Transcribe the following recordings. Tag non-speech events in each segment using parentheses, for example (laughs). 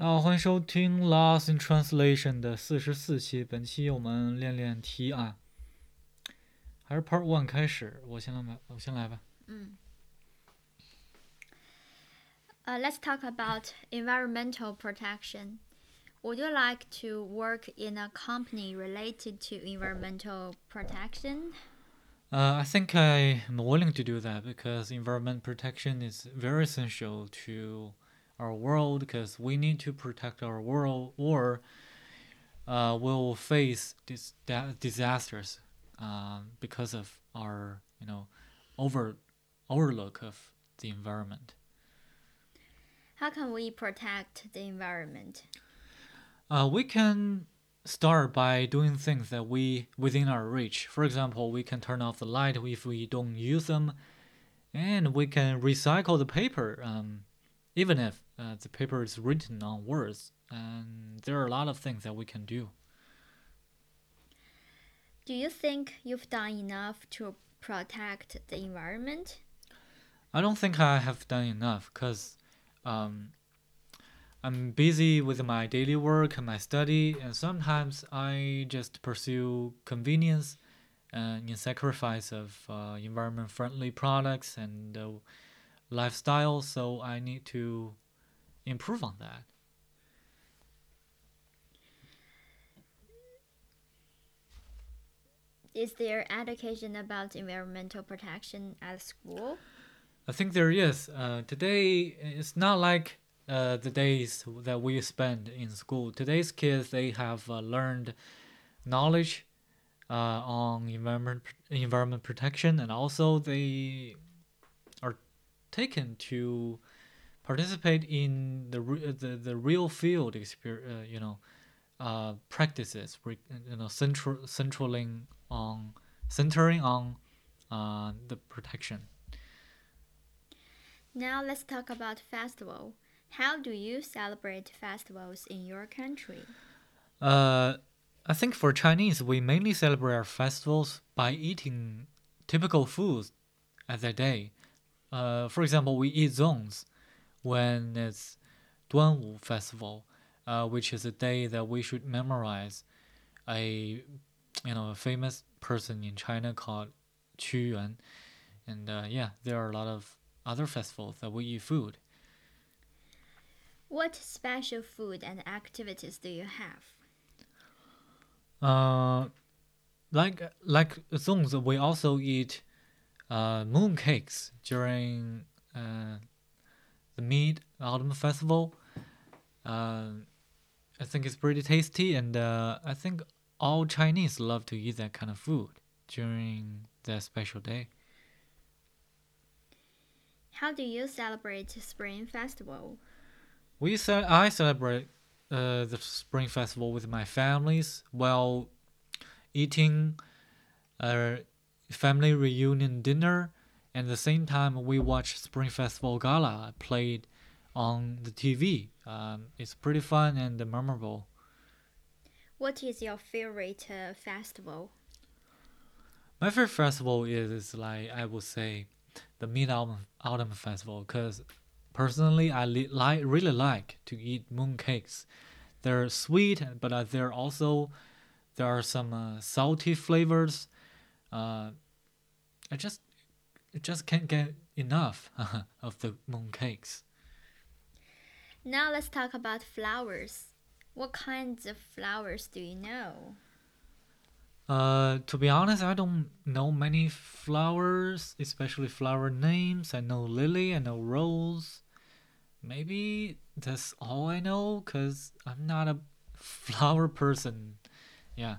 啊，欢迎收听《Lost in Translation》的四十四期。本期我们练练题啊，还是 Part One 开始。我先来吧，我先来吧。嗯。Uh, let's talk about environmental protection. Would you like to work in a company related to environmental protection? Uh, I think I am willing to do that because environment protection is very essential to our world because we need to protect our world or uh, we'll face dis- disasters uh, because of our you know over overlook of the environment. How can we protect the environment? Uh, we can start by doing things that we within our reach. For example, we can turn off the light if we don't use them, and we can recycle the paper. Um, even if uh, the paper is written on words. And there are a lot of things that we can do. Do you think you've done enough to protect the environment? I don't think I have done enough because um, I'm busy with my daily work and my study, and sometimes I just pursue convenience and in sacrifice of uh, environment friendly products and uh, lifestyle, so I need to improve on that. Is there education about environmental protection at school? I think there is. Uh, today, it's not like uh, the days that we spend in school. Today's kids, they have uh, learned knowledge uh, on environment environment protection, and also they are taken to participate in the the, the real field experience, uh, you know, uh, practices, you know, central centraling on centering on uh, the protection. Now let's talk about festival. How do you celebrate festivals in your country? Uh, I think for Chinese, we mainly celebrate our festivals by eating typical foods at that day. Uh, for example, we eat zongs when it's Duanwu festival, uh, which is a day that we should memorize. A you know a famous person in China called Qu Yuan, and uh, yeah, there are a lot of other festivals that we eat food. What special food and activities do you have? Uh, like like zongs, we also eat uh, moon cakes during uh, the Mid Autumn Festival. Uh, I think it's pretty tasty, and uh, I think all Chinese love to eat that kind of food during that special day. How do you celebrate Spring Festival? We ce- I celebrate uh, the Spring Festival with my families while eating uh, family reunion dinner, and at the same time we watch Spring Festival Gala played on the TV. Um, it's pretty fun and memorable. What is your favorite uh, festival? My favorite festival is like I would say the Mid Autumn Autumn Festival because personally I li- like really like to eat moon cakes. They're sweet, but uh, they're also there are some uh, salty flavors. Uh, I just I just can't get enough (laughs) of the mooncakes. Now let's talk about flowers. What kinds of flowers do you know? Uh, to be honest, I don't know many flowers, especially flower names. I know lily, I know rose. Maybe that's all I know, cause I'm not a (laughs) flower person. Yeah.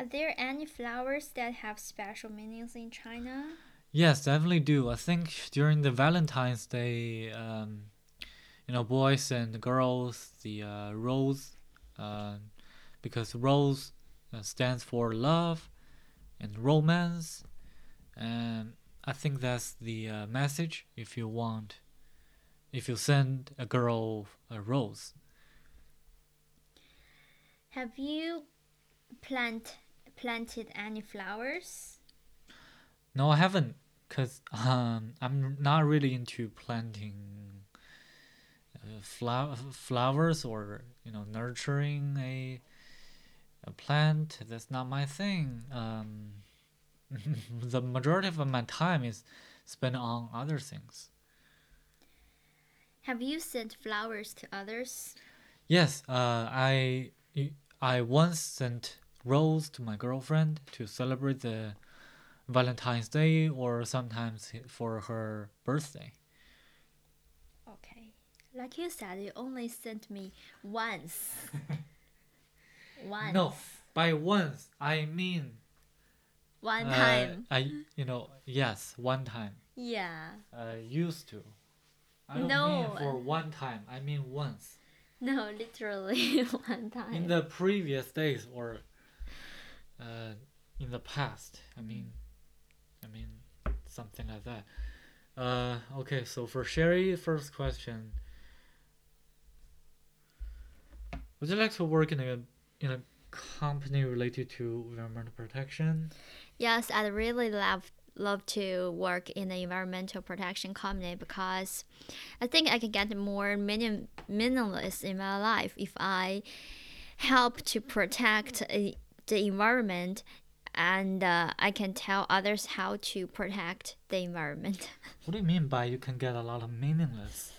Are there any flowers that have special meanings in China? Yes, definitely do. I think during the Valentine's Day, um, you know, boys and girls, the uh, rose, uh, because rose uh, stands for love and romance, and I think that's the uh, message. If you want, if you send a girl a rose. Have you plant planted any flowers? No, I haven't, cause um, I'm not really into planting uh, flower flowers or you know nurturing a a plant. That's not my thing. Um, (laughs) the majority of my time is spent on other things. Have you sent flowers to others? Yes, uh, I I once sent rose to my girlfriend to celebrate the Valentine's Day or sometimes for her birthday. Okay. Like you said, you only sent me once. (laughs) once. No, by once I mean One uh, time. I you know yes one time. yeah. Uh, used to. I don't No. mean for one time. I mean once. No, literally (laughs) one time. In the previous days or uh, in the past. I mean, I mean something like that. Uh, okay, so for Sherry, first question. Would you like to work in a in a company related to environmental protection? Yes, I'd really love love to work in the environmental protection company because I think I can get more meaning, meaningless in my life if I help to protect uh, the environment and uh, I can tell others how to protect the environment. (laughs) What do you mean by you can get a lot of meaningless?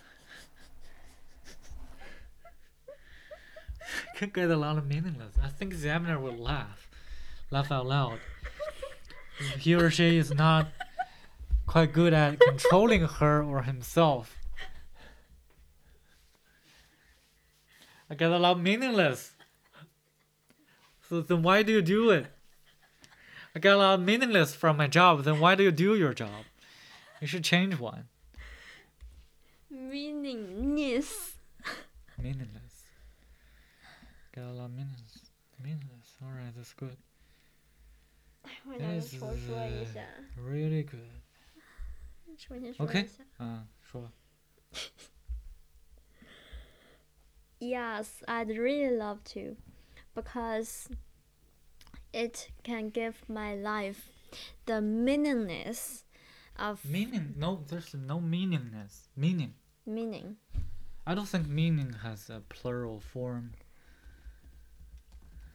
(laughs) can get a lot of meaningless. I think examiner will laugh, laugh out loud. He or she is not quite good at controlling her or himself. I get a lot of meaningless. So then why do you do it? I get a lot of meaningless from my job. Then why do you do your job? You should change one. Meaningless. Meaningless. Got a lot of meaningless. Meaningless. Alright, that's good. 我想重说一下 Really good. 重新说 OK 一下。嗯，说。 (laughs) Yes, I'd really love to because it can give my life the meaningless of Meaning? No, there's no meaningness. Meaning. meaning. I don't think meaning has a plural form.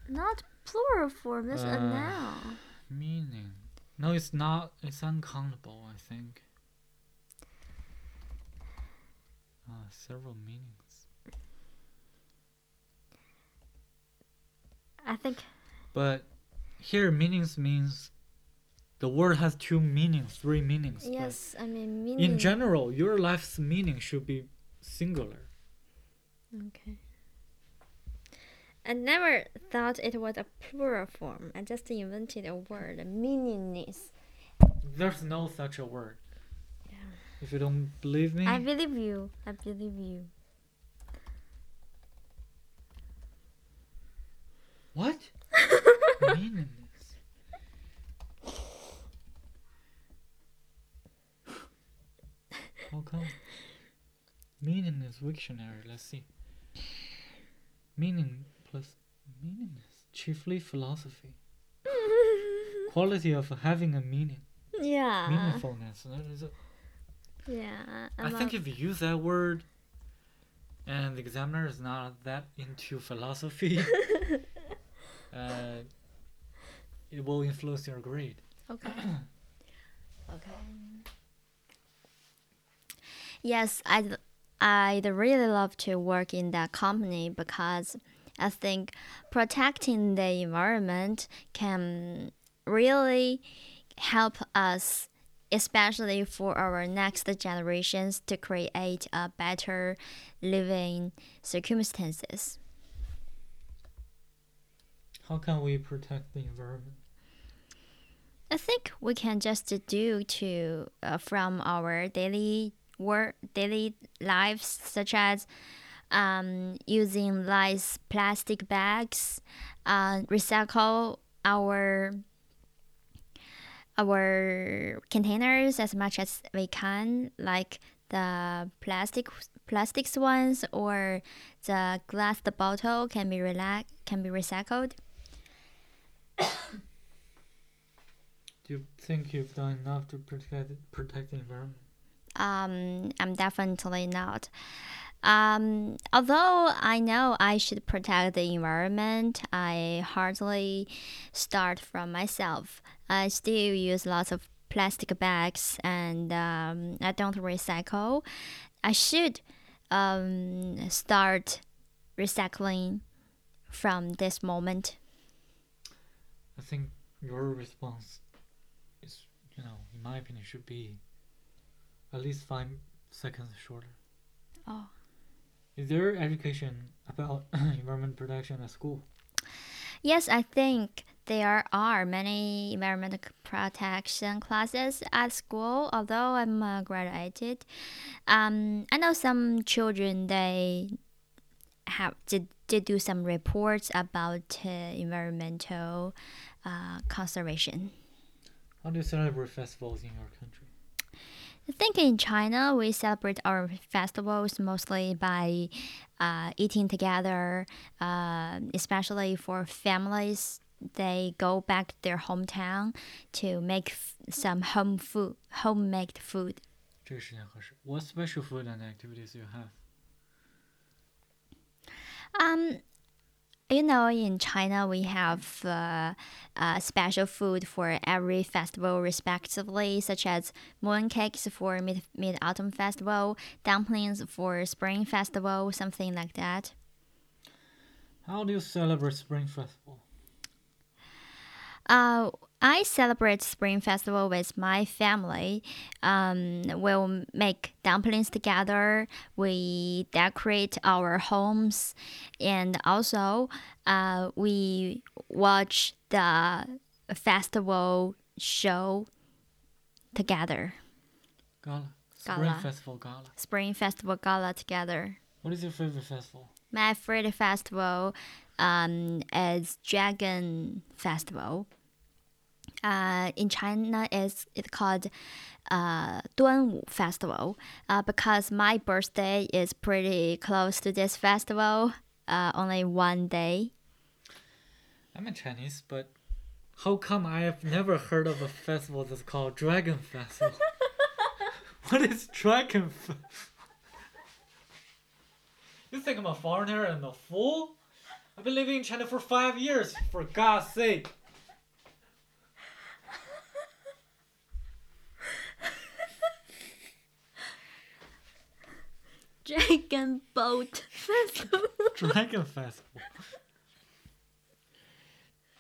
Not plural form, that's a Uh, noun. Meaning. No, it's not. It's uncountable, I think. Uh, several meanings. I think But here, meanings means the word has two meanings, three meanings. yes, I mean meaning. In general, your life's meaning should be singular. Okay. I never thought it was a plural form. I just invented a word, meaningless. There's no such a word. Yeah. If you don't believe me, I believe you. I believe you. what? Meaningless. How come? Meaningless dictionary. Let's see. Meaning plus meaningless. Chiefly philosophy. (laughs) Quality of having a meaning. yeah. Meaningfulness. A- Yeah. I think if you use that word and the examiner is not that into philosophy, (laughs) uh, it will influence your grade. Okay. (clears throat) okay. Yes, I'd I'd really love to work in that company because I think protecting the environment can really help us, especially for our next generations, to create a better living circumstances. How can we protect the environment? I think we can just do to uh, from our daily work, daily lives, such as um, using less plastic bags, uh, recycle our our containers as much as we can, like the plastic plastics ones or the glass the bottle can be relax can be recycled. (coughs) Do you think you've done enough to protect protect the environment? Um, I'm definitely not. Um, although I know I should protect the environment, I hardly start from myself. I still use lots of plastic bags and um, I don't recycle. I should um, start recycling from this moment. I think your response is, you know, in my opinion, should be at least five seconds shorter. Oh. Is there education about (coughs) environment protection at school? Yes, I think there are many environmental protection classes at school. Although I'm uh, graduated, um, I know some children they have did, did do some reports about uh, environmental uh, conservation. How do you celebrate festivals in your country? I think in China we celebrate our festivals mostly by uh, eating together, uh, especially for families. They go back to their hometown to make f- some home food, homemade food. 这个时间合适. What special food and activities you have? Um, you know, in China, we have uh, uh, special food for every festival, respectively, such as mooncakes for mid mid autumn festival, dumplings for spring festival, something like that. How do you celebrate Spring Festival? Uh, I celebrate Spring Festival with my family. Um, we'll make dumplings together. We decorate our homes, and also uh, we watch the festival show together. Gala. Spring Gala. Festival Gala. Spring Festival Gala together. What is your favorite festival? My favorite festival um, is Dragon Festival. Uh, in China, it's, it's called uh, Duanwu Festival uh, because my birthday is pretty close to this festival, uh, only one day. I'm a Chinese, but how come I have never heard of a festival that's called Dragon Festival? (laughs) what is Dragon Festival? You think I'm a foreigner and a fool? I've been living in China for five years, for God's sake. Dragon Boat Festival. (laughs) Dragon Festival.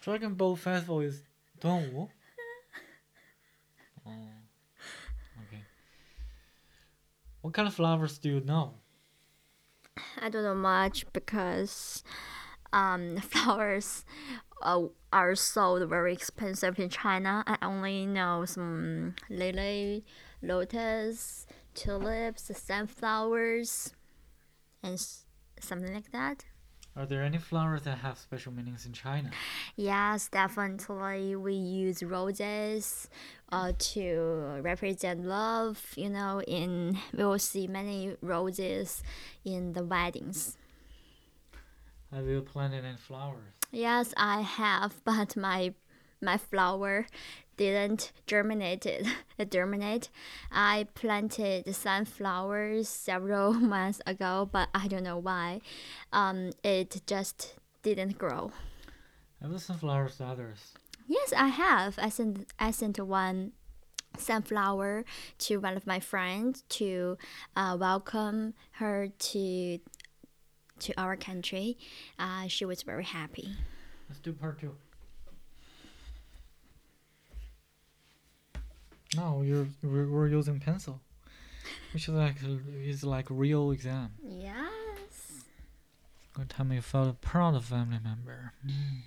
Dragon Boat Festival is 端午? Oh, okay. What kind of flowers do you know? I don't know much because um, (laughs) flowers uh, are sold very expensive in China. I only know some lily, lotus, tulips, sunflowers, and s- something like that. Are there any flowers that have special meanings in China? Yes, definitely. We use roses uh, to represent love. You know, in we will see many roses in the weddings. Have you planted any flowers? Yes, I have, (laughs) but my my flower didn't germinate. (laughs) germinate. I planted sunflowers several (laughs) months ago, but I don't know why. Um, it just didn't grow. Have the sunflowers to others? Yes, I have. I sent I sent one sunflower to one of my friends to uh, welcome her to to our country. Uh, she was very happy. Let's do part two. No, you're we're, we're using pencil, which is like is like real exam. Yes. Good time you felt a proud family member. Mm.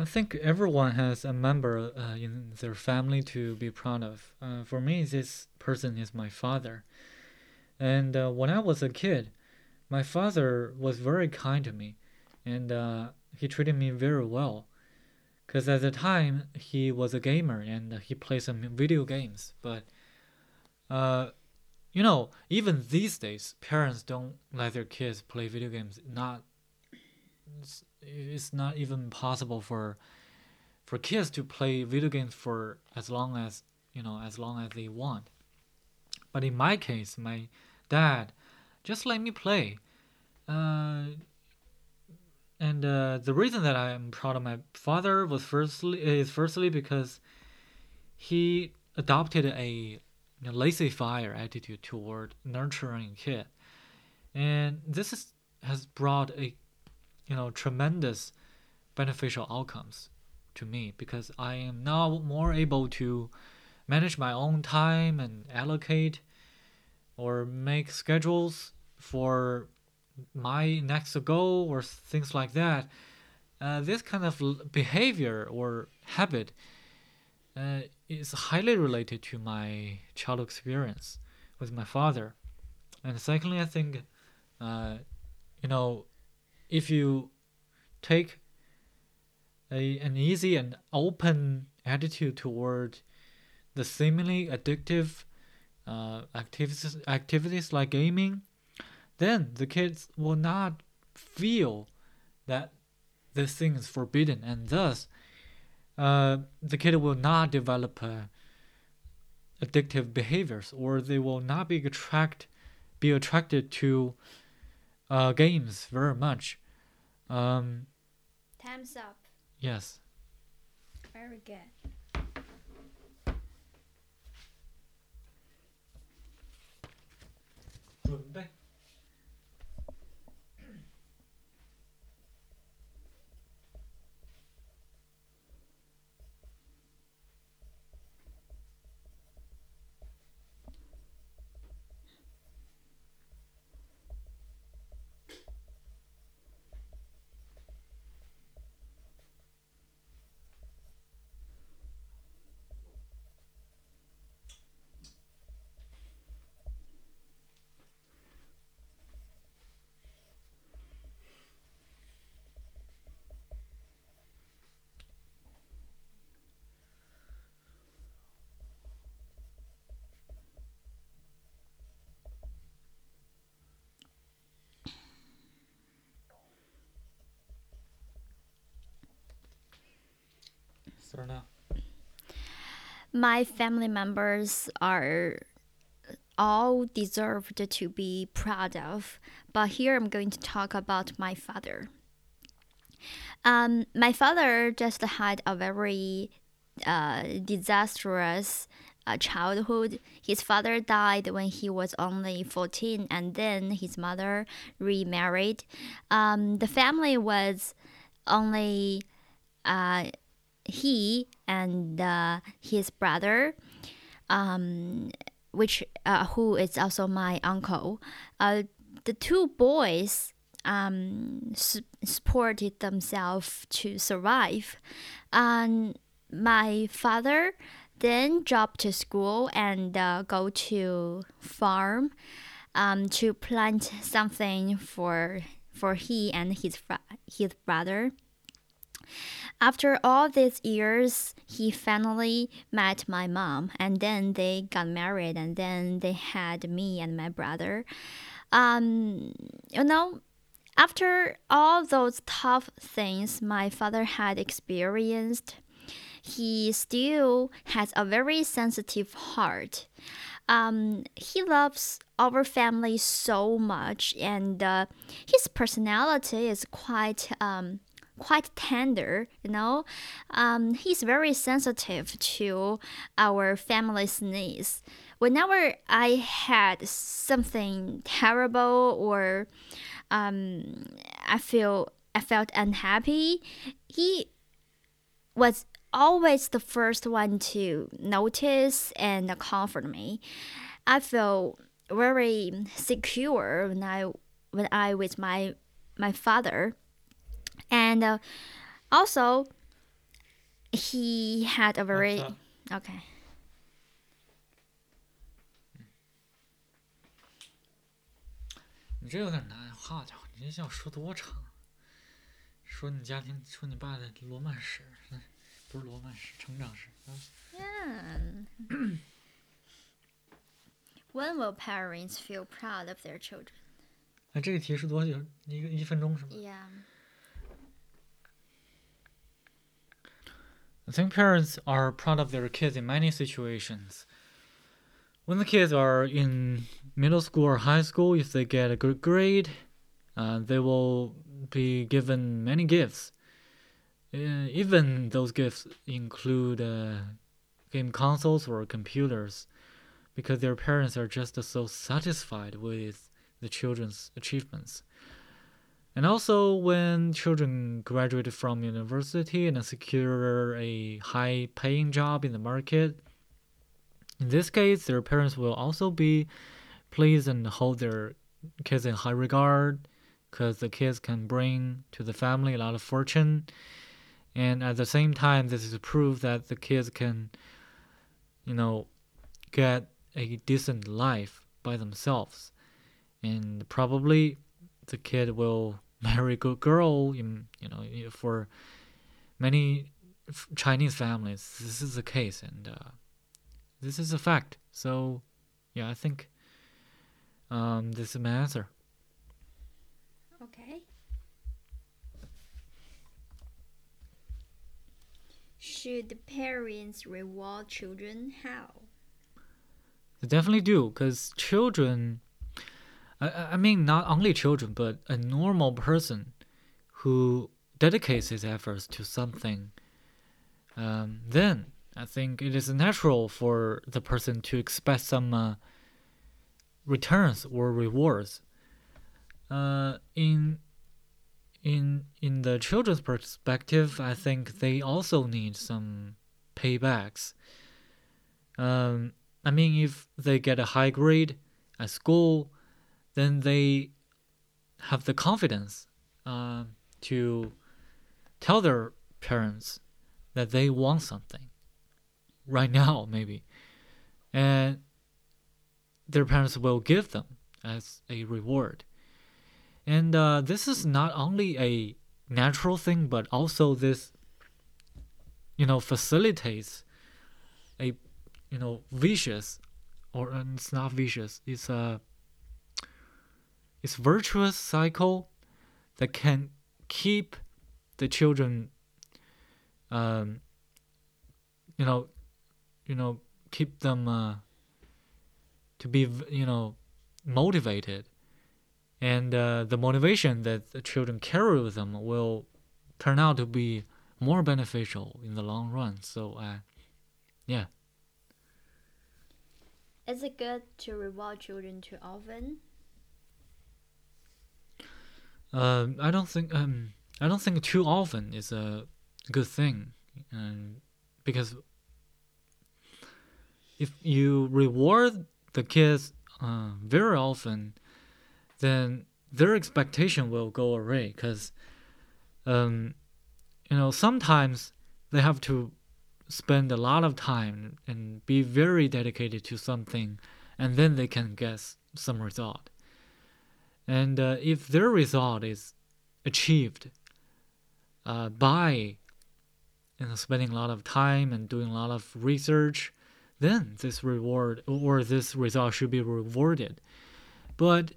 I think everyone has a member uh, in their family to be proud of. Uh, for me, this person is my father. And uh, when I was a kid, my father was very kind to me, and uh, he treated me very well. Because at the time, he was a gamer and he played some video games. But, uh, you know, even these days, parents don't let their kids play video games. Not it's not even possible for for kids to play video games for as long as you know as long as they want. But in my case my dad just let me play. Uh, and uh, the reason that i'm proud of my father was firstly is firstly because he adopted a you know, laissez-faire attitude toward nurturing kid. And this is, has brought a you know tremendous beneficial outcomes to me because I am now more able to manage my own time and allocate or make schedules for my next goal or things like that. Uh, this kind of behavior or habit uh, is highly related to my childhood experience with my father. And secondly, I think, uh, you know, if you take a, an easy and open attitude toward the seemingly addictive uh, activities, activities like gaming, then the kids will not feel that this thing is forbidden, and thus uh, the kid will not develop uh, addictive behaviors, or they will not be attract be attracted to uh, games very much. Um, Time's up. Yes. Very good. My family members are all deserved to be proud of, but here I'm going to talk about my father. Um, my father just had a very uh, disastrous uh, childhood. His father died when he was only 14, and then his mother remarried. Um, the family was only uh, he and uh, his brother, um, which uh, who is also my uncle. Uh, the two boys um, su- supported themselves to survive. And my father then dropped to school and uh, go to farm um, to plant something for for he and his his brother. After all these years, he finally met my mom, and then they got married, and then they had me and my brother. Um, you know, after all those tough things my father had experienced, he still has a very sensitive heart. Um, he loves our family so much, and uh, his personality is quite um, quite tender, you know. Um, he's very sensitive to our family's needs. Whenever I had something terrible or um, I feel I felt unhappy, he was always the first one to notice and comfort me. I feel very secure when I when I with my my father and uh, also, he had a very That's, okay. 你这有点难，好家伙，你这要说多长？说你家庭，说你爸的罗曼史，嗯不是罗曼史，成长史。啊 Yeah. when will parents feel proud of their children? 哎，这个题是多久？一个一分钟是吗 Yeah. I think parents are proud of their kids in many situations. When the kids are in middle school or high school, if they get a good grade, uh, they will be given many gifts. Uh, even those gifts include uh, game consoles or computers, because their parents are just so satisfied with the children's achievements. And also, when children graduate from university and secure a high paying job in the market, in this case, their parents will also be pleased and hold their kids in high regard because the kids can bring to the family a lot of fortune. And at the same time, this is proof that the kids can, you know, get a decent life by themselves. And probably the kid will marry a good girl in you know for many chinese families this is the case and uh, this is a fact so yeah i think um, this is my answer Okay. Should parents reward children? How? They definitely do because children I- I, mean not only children but a normal person who dedicates his efforts to something um, then i think it is natural for the person to expect some uh, returns or rewards. Uh, in in in the children's perspective i think they also need some paybacks. Um, I mean, if they get a high grade at school, then they have the confidence uh, to tell their parents that they want something right now, maybe, and their parents will give them as a reward. And uh, this is not only a natural thing, but also this, you know, facilitates a you know vicious or it's not vicious it's a it's virtuous cycle that can keep the children um you know you know keep them uh, to be you know motivated. And uh, the motivation that the children carry with them will turn out to be more beneficial in the long run. So uh, yeah. Is it good to reward children too often? Um, I don't think um, I don't think too often is a good thing, um, because if you reward the kids uh, very often, then their expectation will go away. Because, um, you know, sometimes they have to spend a lot of time and be very dedicated to something, and then they can get some result. And uh, if their result is achieved uh, by you know, spending a lot of time and doing a lot of research, then this reward or this result should be rewarded. But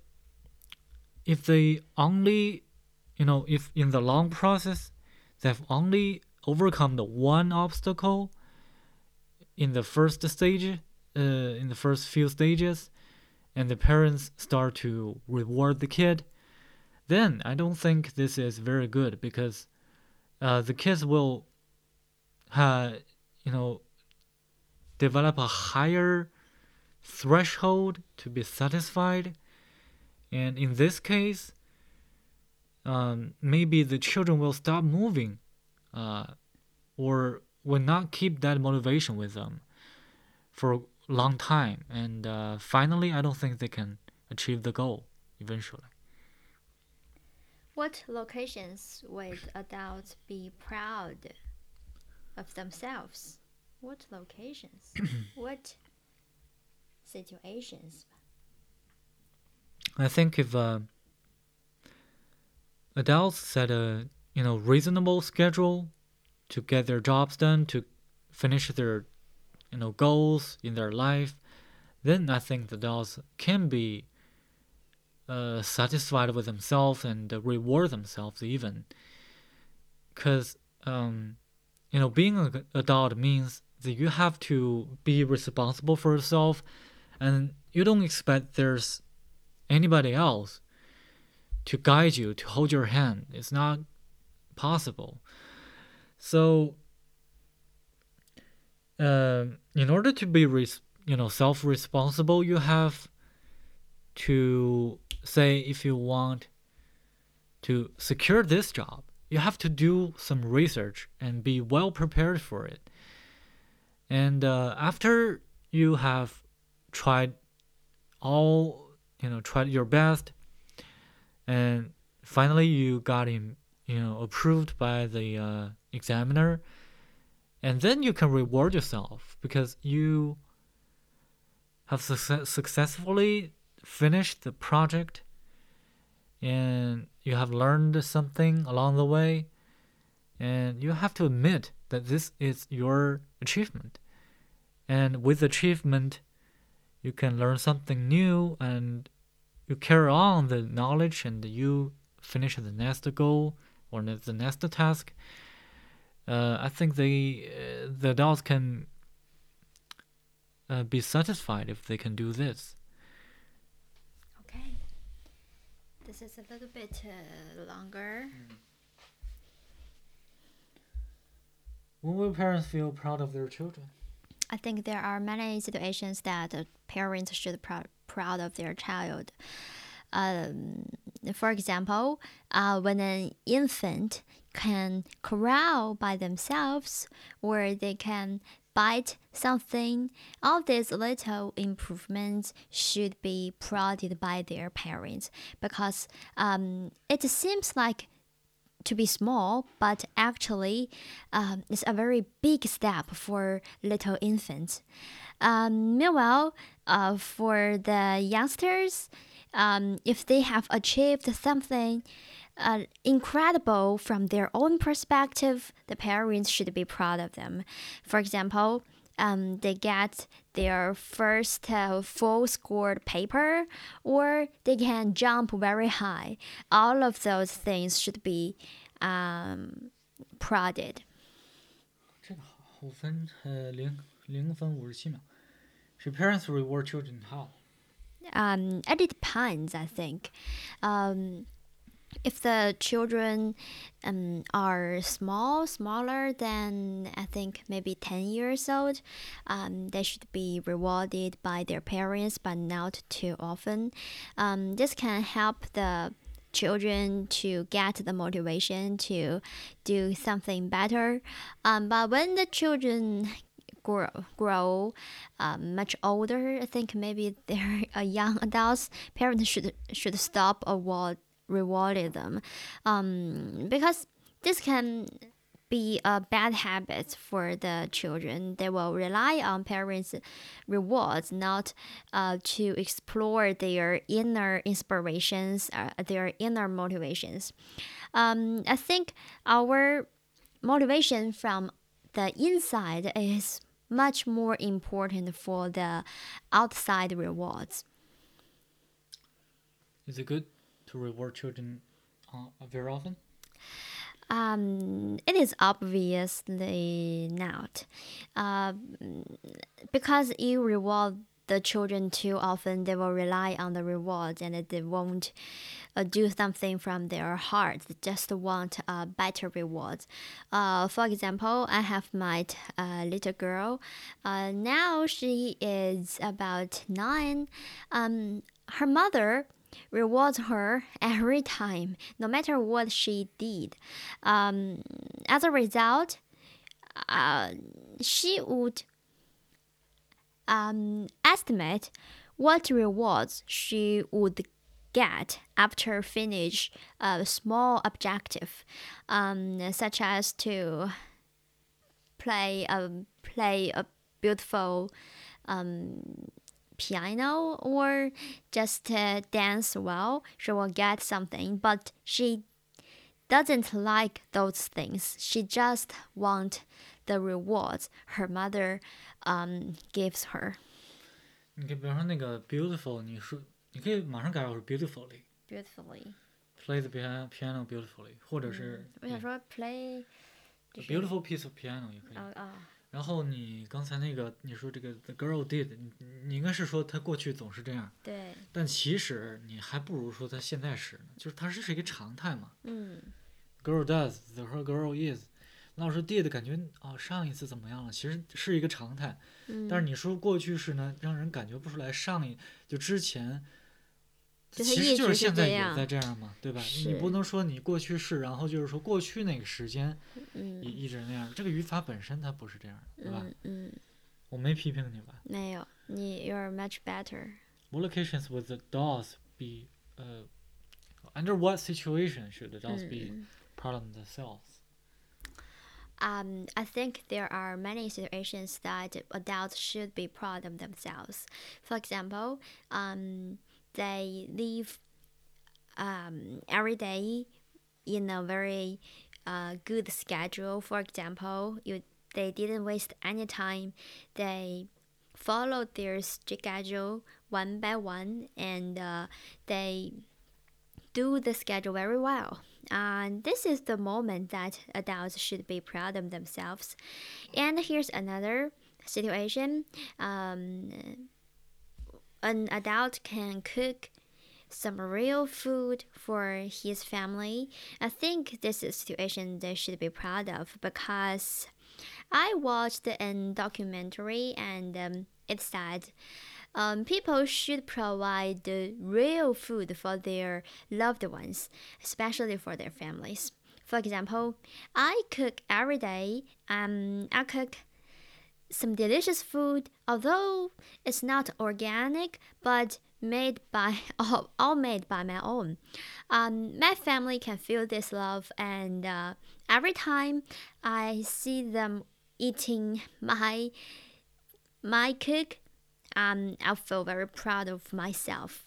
if they only, you know, if in the long process they've only overcome the one obstacle in the first stage, uh, in the first few stages, and the parents start to reward the kid, then I don't think this is very good because uh, the kids will, uh, you know, develop a higher threshold to be satisfied, and in this case, um, maybe the children will stop moving, uh, or will not keep that motivation with them. For long time, and uh, finally, I don't think they can achieve the goal eventually. What locations would adults be proud? of themselves. What locations? (clears throat) what situations? I think if uh, adults set a you know reasonable schedule to get their jobs done, to finish their you know goals in their life, then I think the adults can be uh, satisfied with themselves and uh, reward themselves even. Because um, you know being an adult means that you have to be responsible for yourself, and you don't expect there's anybody else to guide you, to hold your hand. It's not possible. So, uh, in order to be, res- you know, self-responsible, you have to say if you want to secure this job, you have to do some research and be well prepared for it. And uh, after you have tried all, you know, tried your best, and finally you got him, you know, approved by the uh, examiner, and then you can reward yourself because you have success- successfully finished the project and you have learned something along the way. And you have to admit that this is your achievement. And with achievement you can learn something new and you carry on the knowledge and you finish the next goal or the next task uh, i think the uh, the adults can uh, be satisfied if they can do this Okay. This is a little bit uh, longer. when will parents feel proud of their children I think there are many situations that uh, parents should pr- proud of their child. Um, for example, uh, when an infant can crawl by themselves, or they can bite something, all these little improvements should be prodded by their parents because um, it seems like to be small, but actually, um, it's a very big step for little infants. Um, meanwhile, uh, for the youngsters, um, if they have achieved something uh, incredible from their own perspective, the parents should be proud of them. For example, um, they get their first uh, full scored paper, or they can jump very high. All of those things should be um, prouded. 这个好分呃零零分五十七秒。Should parents reward children how? Um, it depends, I think. Um, if the children um, are small, smaller than I think maybe 10 years old, um, they should be rewarded by their parents, but not too often. Um, this can help the children to get the motivation to do something better. Um, but when the children grow grow um, much older, I think maybe (laughs) they're uh, young adults. Parents should should stop award rewarding them, um, because this can be a bad habit for the children. They will rely on parents' rewards, not uh, to explore their inner inspirations, uh, their inner motivations. Um, I think our motivation from the inside is much more important for the outside rewards. Is it good to reward children uh, very often? Um, it is obviously not, uh, because you reward the children too often, they will rely on the rewards and they won't uh, do something from their heart. They just want uh, better rewards. Uh, for example, I have my uh, little girl. Uh, now she is about nine. Um, her mother rewards her every time, no matter what she did. Um, as a result, uh, she would um, estimate what rewards she would get after finish a small objective, um, such as to play um play a beautiful um piano or just uh, dance well, she will get something. But she doesn't like those things. She just want the rewards her mother um gives her. 你可以比方说那个 beautiful，你说你可以马上改为 beautifully Beautifully， play the piano piano beautifully，或者是我想说 play a 就是 beautiful piece of piano 也可以。啊啊 然后你刚才那个你说这个 the girl did，你你应该是说她过去总是这样，对，但其实你还不如说她现在是呢，就是它是是一个常态嘛。嗯 Girl does，the her girl is。那我说 did 感觉哦、上一次怎么样了？其实是一个常态，嗯，但是你说过去式呢，让人感觉不出来上一就之前，就它一直是就是现在也这样在这样嘛，对吧？你是不能说你过去式，然后就是说过去那个时间也嗯一直那样，这个语法本身它不是这样的，对吧？嗯嗯，我没批评你吧没有，你 you're much better。 ？What occasions would the dolls be? Uh, under what situation should the dolls be 嗯 proud of themselves? Um, I think there are many situations that adults should be proud of themselves. For example, um, they live um, every day in a very uh, good schedule. For example, you they didn't waste any time. They followed their schedule one by one, and uh, they do the schedule very well. And this is the moment that adults should be proud of themselves. And here's another situation. Um, an adult can cook some real food for his family. I think this is a situation they should be proud of because I watched a documentary and um, it said um, people should provide the real food for their loved ones, especially for their families. For example, I cook every day. Um, I cook some delicious food, although it's not organic, but made by (laughs) all, made by my own. Um, my family can feel this love, and uh, every time I see them eating my my cook, um, I feel very proud of myself.